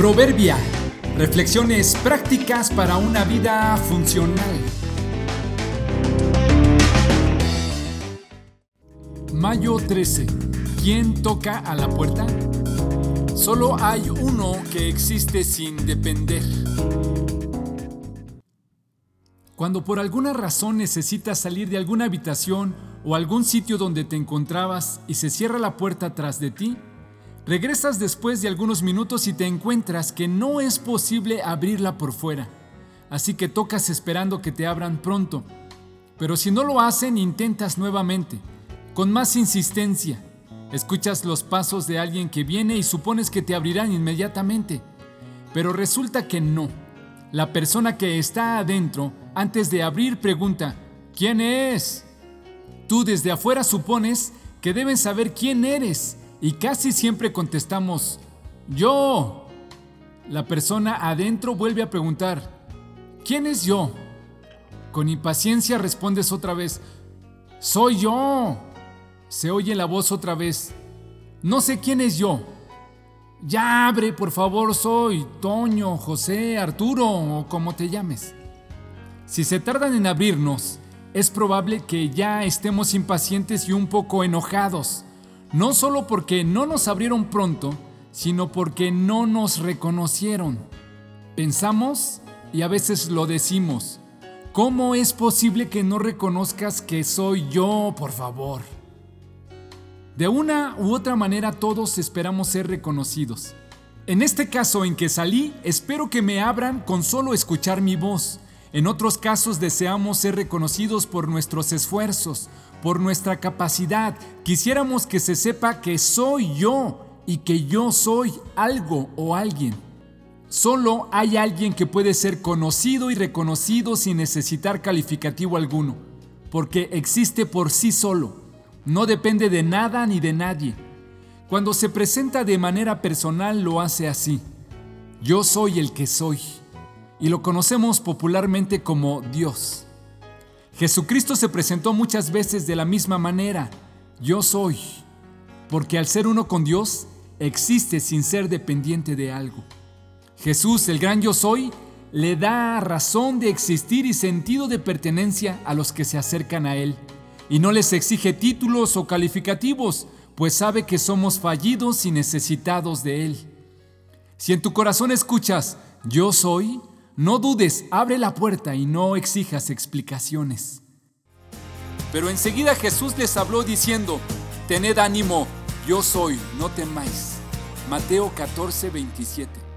Proverbia. Reflexiones prácticas para una vida funcional. Mayo 13. ¿Quién toca a la puerta? Solo hay uno que existe sin depender. Cuando por alguna razón necesitas salir de alguna habitación o algún sitio donde te encontrabas y se cierra la puerta tras de ti, Regresas después de algunos minutos y te encuentras que no es posible abrirla por fuera, así que tocas esperando que te abran pronto. Pero si no lo hacen, intentas nuevamente, con más insistencia. Escuchas los pasos de alguien que viene y supones que te abrirán inmediatamente, pero resulta que no. La persona que está adentro, antes de abrir, pregunta, ¿quién es? Tú desde afuera supones que deben saber quién eres y casi siempre contestamos, yo. La persona adentro vuelve a preguntar, ¿quién es yo? Con impaciencia respondes otra vez, soy yo. Se oye la voz otra vez, no sé quién es yo. Ya abre, por favor, soy Toño, José, Arturo o como te llames. Si se tardan en abrirnos, es probable que ya estemos impacientes y un poco enojados no solo porque no nos abrieron pronto, sino porque no nos reconocieron. Pensamos y a veces lo decimos. ¿Cómo es posible que no reconozcas que soy yo, por favor? De una u otra manera todos esperamos ser reconocidos. En este caso en que salí, espero que me abran con solo escuchar mi voz. En otros casos deseamos ser reconocidos por nuestros esfuerzos, por nuestra capacidad. Quisiéramos que se sepa que soy yo y que yo soy algo o alguien. Solo hay alguien que puede ser conocido y reconocido sin necesitar calificativo alguno, porque existe por sí solo, no depende de nada ni de nadie. Cuando se presenta de manera personal lo hace así. Yo soy el que soy, y lo conocemos popularmente como Dios. Jesucristo se presentó muchas veces de la misma manera, yo soy, porque al ser uno con Dios, existe sin ser dependiente de algo. Jesús, el gran yo soy, le da razón de existir y sentido de pertenencia a los que se acercan a Él, y no les exige títulos o calificativos, pues sabe que somos fallidos y necesitados de Él. Si en tu corazón escuchas, yo soy, no dudes, abre la puerta y no exijas explicaciones. Pero enseguida Jesús les habló diciendo, Tened ánimo, yo soy, no temáis. Mateo 14, 27.